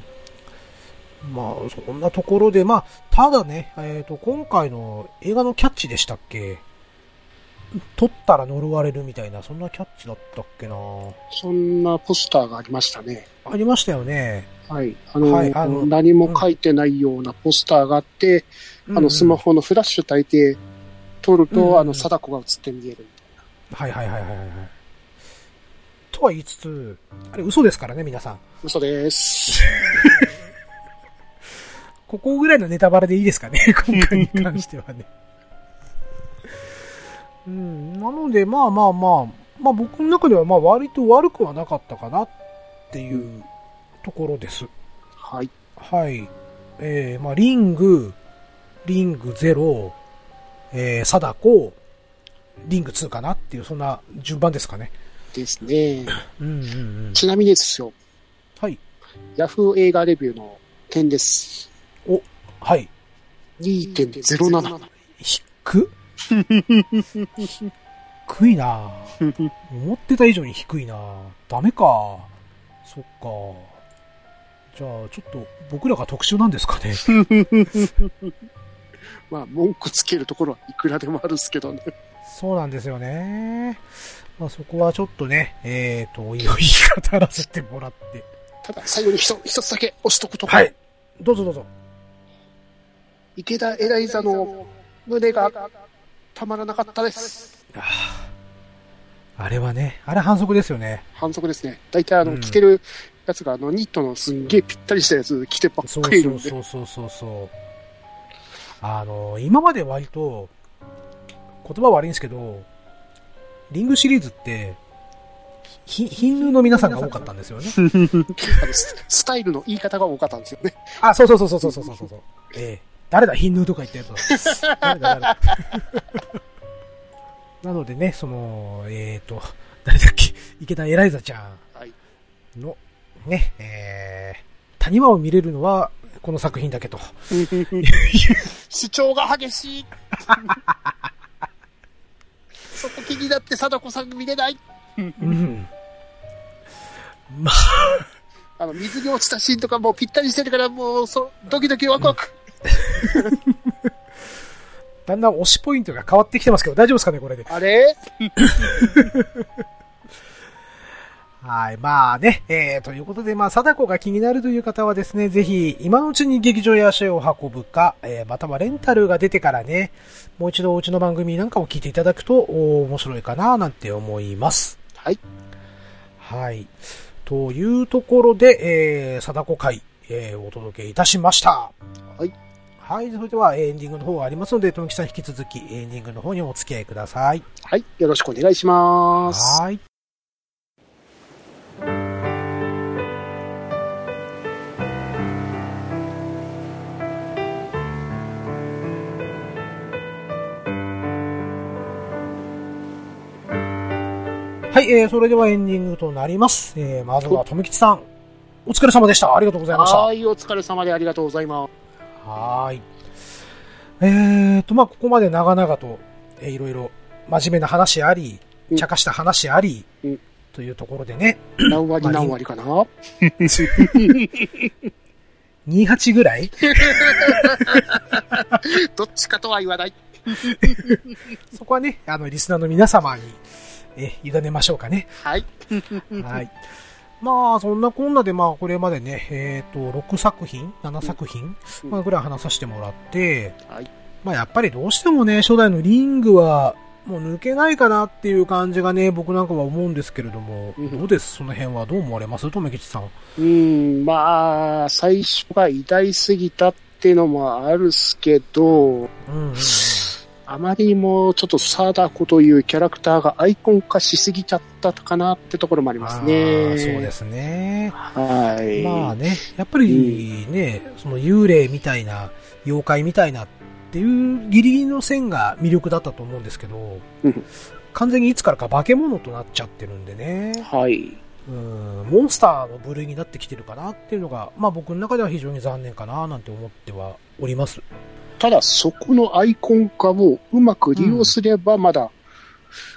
まあ、そんなところで、まあ、ただね、えっ、と、今回の映画のキャッチでしたっけ？撮ったら呪われるみたいな、そんなキャッチだったっけな？そんなポスターがありましたね。ありましたよね。はい。あの、はいあの何も書いてないようなポスターがあって、あの、スマホのフラッシュ焚いて撮ると、うんうんあの、貞子が映って見える。はいはいはいはいはいはい。とは言いつつ、あれ嘘ですからね、皆さん。嘘です。ここぐらいのネタバレでいいですかね、今回に関してはね。うん、なので、まあまあまあ、まあ僕の中ではまあ割と悪くはなかったかなっていうところです。はい。はい。えー、まあ、リング、リング0、えー、貞子、リング2かなっていう、そんな順番ですかね。ですね。うんうんうん。ちなみにですよ、はい。ヤフー映画レビューの点です。お、はい。2.07。低低いなぁ思ってた以上に低いなぁダメかそっか。じゃあ、ちょっと、僕らが特殊なんですかね。まあ、文句つけるところはいくらでもあるっすけどね。そうなんですよね。まあ、そこはちょっとね、えーと、おいおい語らせてもらって。ただ、最後に一一つだけ押しとくと。はい。どうぞどうぞ。池田エライザの胸がたまらなかったです。あーあれはね、あれ反則ですよね。反則ですね。大体あの、うん着てるやつがあの、ニットのすんげえぴったりしたやつ着てばっかりいるんで。そうそうそうそう。あの、今まで割と、言葉悪いんですけど、リングシリーズって、ひ、ヒンヌーの皆さんが多かったんですよね。ススタイルの言い方が多かったんですよね。あ、そうそうそうそうそうそうそうそう。ええ誰だ、ヒンヌーとか言ったやつは。誰だ、誰だ。なのでね、その、えっ、と、誰だっけ、池田エライザちゃはい。ね、えー、谷間を見れるのは、この作品だけと。主張が激しい。そこ気になって貞子さん見れない。うん。まあの、水に落ちたシーンとかもうぴったりしてるから、もう、そ、ドキドキワクワク。だんだん推しポイントが変わってきてますけど、大丈夫ですかね、これで。あれ？はい。まあね、えー、ということで、まあ、貞子が気になるという方はですね、ぜひ、今のうちに劇場や足を運ぶか、えー、またはレンタルが出てからね、もう一度うちの番組なんかを聞いていただくと、お面白いかな、なんて思います。はい。はい。というところで、えー、貞子会、えー、お届けいたしました。はい。はい。それでは、エンディングの方がありますので、ともきさん引き続き、エンディングの方にお付き合いください。はい。よろしくお願いします。はい。はい、えー、それではエンディングとなります。えー、まずは、とめきちさん、お疲れ様でした。ありがとうございました。はい、お疲れ様でありがとうございます。はーい。えーと、まあ、ここまで長々と、えーいろいろ真面目な話ありう、ん茶化した話あり、うんというところでね、何割何割かな？28ぐらい？どっちかとは言わない。そこはね、あの、リスナーの皆様に、えー委ねましょうかね。はい。はい。まあ、そんなこんなで、まあ、これまでね、えっ、と、6作品 ?7 作品、うんまあ、ぐらい話させてもらって、はい。まあ、やっぱりどうしてもね、初代のリングは、もう抜けないかなっていう感じがね、僕なんかは思うんですけれども、うんどうです？その辺はどう思われます？とめきちさん。うん、まあ、最初が偉大すぎたっていうのもあるっすけど、うんうんうん。あまりにもちょっと貞子というキャラクターがアイコン化しすぎちゃったかなってところもありますあね。ーそうですね。はい。まあね、やっぱりね、その幽霊みたいな、妖怪みたいなっていうギリギリの線が魅力だったと思うんですけどうん、完全にいつからか化け物となっちゃってるんでね、はい。うん、モンスターの部類になってきてるかなっていうのが、まあ僕の中では非常に残念かななんて思ってはおります。ただ、そこのアイコン化をうまく利用すれば、まだ、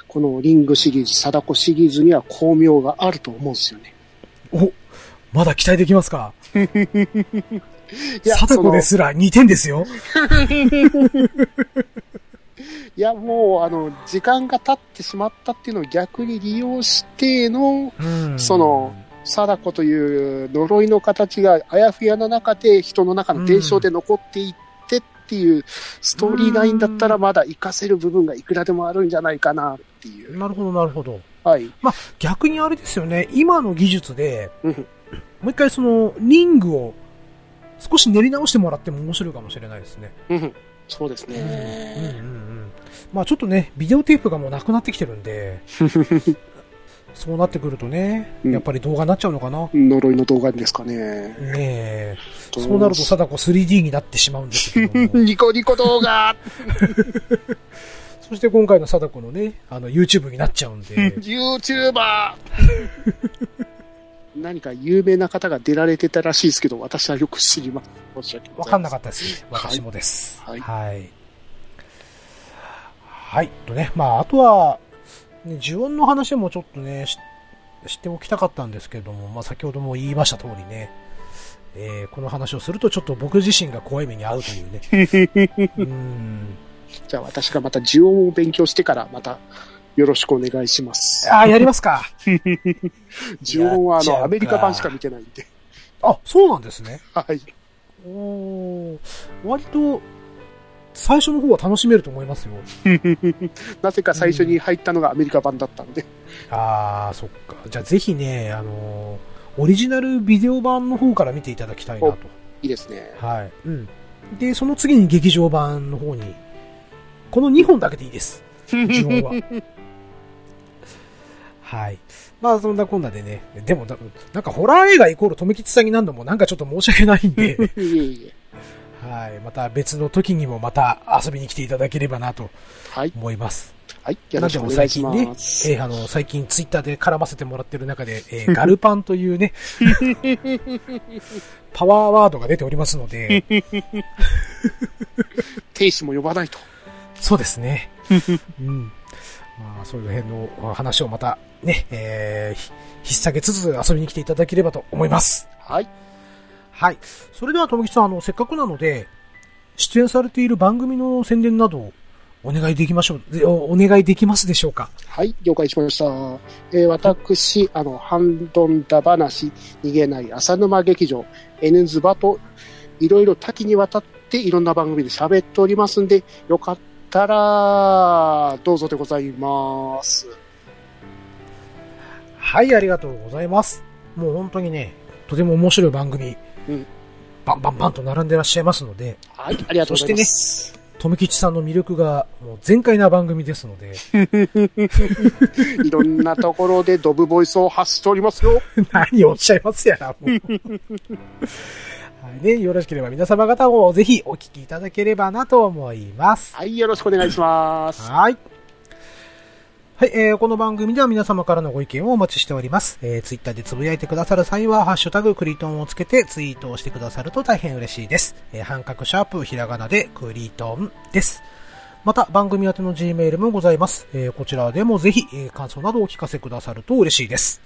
このリングシリーズ、貞子シリーズには巧妙があると思うんですよね。おまだ期待できますか？いや貞子ですら2点ですよ。いや、もう、あの、時間が経ってしまったっていうのを逆に利用しての、うんその、貞子という呪いの形があやふやな中で人の中の伝承で残っていってっていうストーリーラインだったらまだ活かせる部分がいくらでもあるんじゃないかなっていう。なるほど、なるほど。はい。まあ、逆にあれですよね、今の技術で、うんもう一回その、リングを少し練り直してもらっても面白いかもしれないですね。うんそうですうんうんね。うん。まあちょっとね、ビデオテープがもうなくなってきてるんで、そうなってくるとね、うんやっぱり動画になっちゃうのかな？呪いの動画ですかね。ねえ。そうなると貞子 3D になってしまうんですけども。ニコニコ動画 そして今回の貞子のね、あの YouTube になっちゃうんで。!YouTuber! 何か有名な方が出られてたらしいですけど、私はよく知りません。申し訳ございませんわかんなかったですね。私もです。はいはい。はい。とね、まあ、あとは、ね、呪音の話もちょっとね、し知っておきたかったんですけども、まあ、先ほども言いました通りね、えーこの話をするとちょっと僕自身が怖い目に遭うというね。うん。じゃあ私がまた呪音を勉強してからまたよろしくお願いします。ああ、やりますか。呪音はあのアメリカ版しか見てないんで。あ、そうなんですね。はい。おー割と、最初の方は楽しめると思いますよ。なぜか最初に入ったのがアメリカ版だったので。ああ、そっか。じゃあぜひね、あのーオリジナルビデオ版の方から見ていただきたいなと。いいですね。はい。うん。で、その次に劇場版の方に、この2本だけでいいです。呪音は。はい。まあ、そんなこんなでね。でもだ、なんかホラー映画イコール富吉さんになるのもなんかちょっと申し訳ないんで、いえいえ。はい。また別の時にもまた遊びに来ていただければなとはい。思います。はい。よろしくお願いしま最近ね、す。えーあの、最近ツイッターで絡ませてもらってる中で、えー ガルパンというね、パワーワードが出ておりますので、亭主も呼ばないと。そうですね。うん。まあ、そういう辺の話をまたね、えー、ひ引っ提げつつ遊びに来ていただければと思います。はい。はい。それでは、ともきさん、あの、せっかくなので、出演されている番組の宣伝などをお願いできましょう、お願いできますでしょうか？はい、了解しました。えー私、あの、ハンドンダ話、逃げない浅沼劇場、N ズバと、いろいろ多岐にわたっていろんな番組で喋っておりますんで、よかったら、どうぞでございます。はい、ありがとうございます。もう本当にね、とても面白い番組、うんバンバンバンと並んでらっしゃいますので、はい、ありがとうございます。とめきちさんの魅力がもう全開な番組ですので、いろんなところでドブボイスを発しておりますよ。何をおっしゃいますやら、もう。はいね、よろしければ皆様方もぜひお聞きいただければなと思います。はい、よろしくお願いします。はい。はい、えー、この番組では皆様からのご意見をお待ちしております。えー、ツイッターでつぶやいてくださる際は、ハッシュタグクリトンをつけてツイートをしてくださると大変嬉しいです。えー、半角シャープひらがなでクリトンです。また、番組宛ての G メールもございます。えー、こちらでもぜひ、えー、感想などをお聞かせくださると嬉しいです。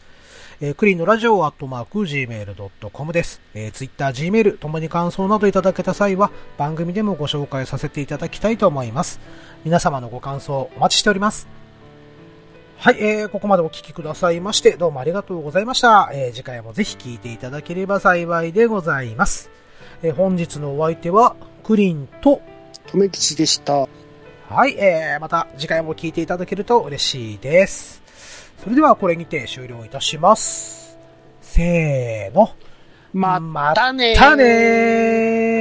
えー、クリーンのラジオアットマーク Gmail.com です。えー、Twitter、Gmail ともに感想などいただけた際は、番組でもご紹介させていただきたいと思います。皆様のご感想お待ちしております。はい、えー、ここまでお聞きくださいまして、どうもありがとうございました。えー、次回もぜひ聞いていただければ幸いでございます。えー、本日のお相手は、クリンと、とめきちでした。はい、えー、また次回も聞いていただけると嬉しいです。それではこれにて終了いたします。せーの。またねーまたねー